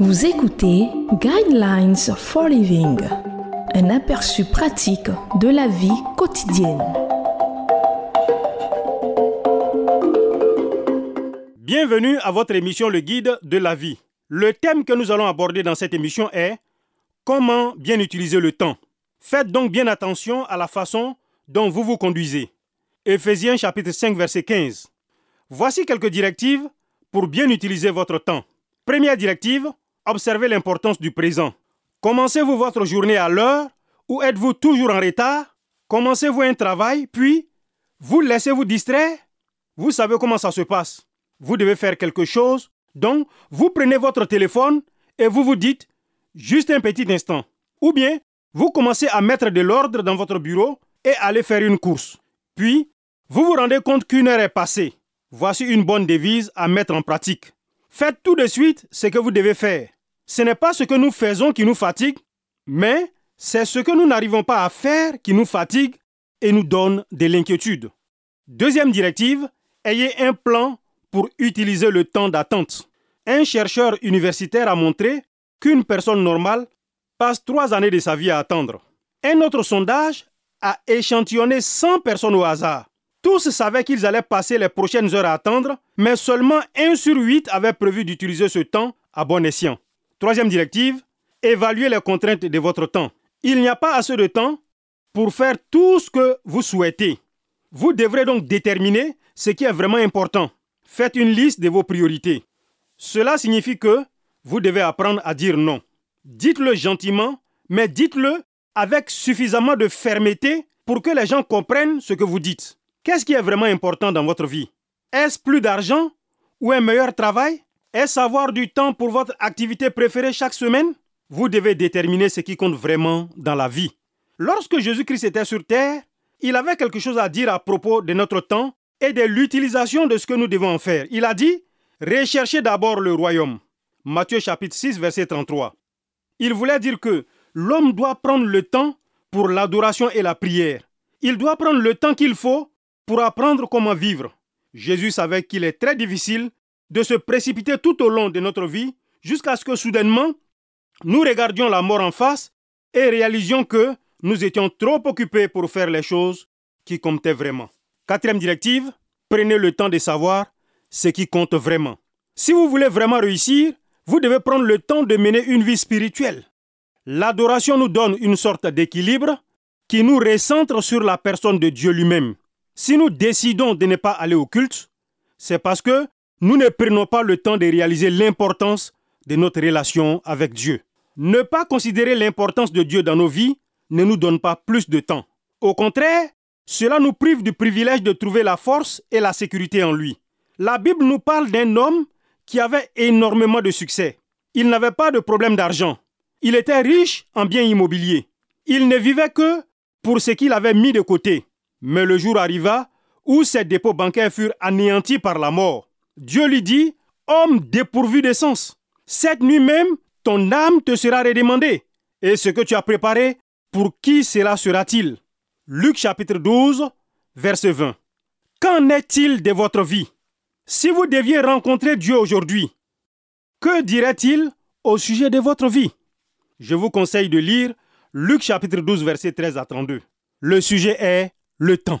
Vous écoutez Guidelines for Living, un aperçu pratique de la vie quotidienne. Bienvenue à votre émission Le Guide de la vie. Le thème que nous allons aborder dans cette émission est Comment bien utiliser le temps? Faites donc bien attention à la façon dont vous vous conduisez. Éphésiens chapitre 5 verset 15. Voici quelques directives pour bien utiliser votre temps. Première directive, observez l'importance du présent. Commencez-vous votre journée à l'heure ou êtes-vous toujours en retard? Commencez-vous un travail, puis vous laissez-vous distraire? Vous savez comment ça se passe. Vous devez faire quelque chose, donc vous prenez votre téléphone et vous vous dites juste un petit instant. Ou bien, vous commencez à mettre de l'ordre dans votre bureau et allez faire une course. Puis, vous vous rendez compte qu'une heure est passée. Voici une bonne devise à mettre en pratique. Faites tout de suite ce que vous devez faire. Ce n'est pas ce que nous faisons qui nous fatigue, mais c'est ce que nous n'arrivons pas à faire qui nous fatigue et nous donne de l'inquiétude. Deuxième directive, ayez un plan pour utiliser le temps d'attente. Un chercheur universitaire a montré qu'une personne normale passe trois années de sa vie à attendre. Un autre sondage a échantillonné 100 personnes au hasard. Tous savaient qu'ils allaient passer les prochaines heures à attendre, mais seulement 1 sur 8 avait prévu d'utiliser ce temps à bon escient. Troisième directive, évaluez les contraintes de votre temps. Il n'y a pas assez de temps pour faire tout ce que vous souhaitez. Vous devrez donc déterminer ce qui est vraiment important. Faites une liste de vos priorités. Cela signifie que vous devez apprendre à dire non. Dites-le gentiment, mais dites-le avec suffisamment de fermeté pour que les gens comprennent ce que vous dites. Qu'est-ce qui est vraiment important dans votre vie? Est-ce plus d'argent ou un meilleur travail? Est-ce avoir du temps pour votre activité préférée chaque semaine? Vous devez déterminer ce qui compte vraiment dans la vie. Lorsque Jésus-Christ était sur terre, il avait quelque chose à dire à propos de notre temps et de l'utilisation de ce que nous devons faire. Il a dit, recherchez d'abord le royaume. Matthieu chapitre 6, verset 33. Il voulait dire que l'homme doit prendre le temps pour l'adoration et la prière. Il doit prendre le temps qu'il faut pour apprendre comment vivre. Jésus savait qu'il est très difficile de se précipiter tout au long de notre vie jusqu'à ce que soudainement nous regardions la mort en face et réalisions que nous étions trop occupés pour faire les choses qui comptaient vraiment. Quatrième directive, prenez le temps de savoir ce qui compte vraiment. Si vous voulez vraiment réussir, vous devez prendre le temps de mener une vie spirituelle. L'adoration nous donne une sorte d'équilibre qui nous recentre sur la personne de Dieu lui-même. Si nous décidons de ne pas aller au culte, c'est parce que nous ne prenons pas le temps de réaliser l'importance de notre relation avec Dieu. Ne pas considérer l'importance de Dieu dans nos vies ne nous donne pas plus de temps. Au contraire, cela nous prive du privilège de trouver la force et la sécurité en lui. La Bible nous parle d'un homme qui avait énormément de succès. Il n'avait pas de problème d'argent. Il était riche en biens immobiliers. Il ne vivait que pour ce qu'il avait mis de côté. Mais le jour arriva où ses dépôts bancaires furent anéantis par la mort. Dieu lui dit, Homme dépourvu d'essence, cette nuit même, ton âme te sera redemandée. Et ce que tu as préparé, pour qui cela sera-t-il? Luc chapitre 12, verset 20. Qu'en est-il de votre vie? Si vous deviez rencontrer Dieu aujourd'hui, que dirait-il au sujet de votre vie? Je vous conseille de lire Luc chapitre 12, verset 13 à 32. Le sujet est le temps.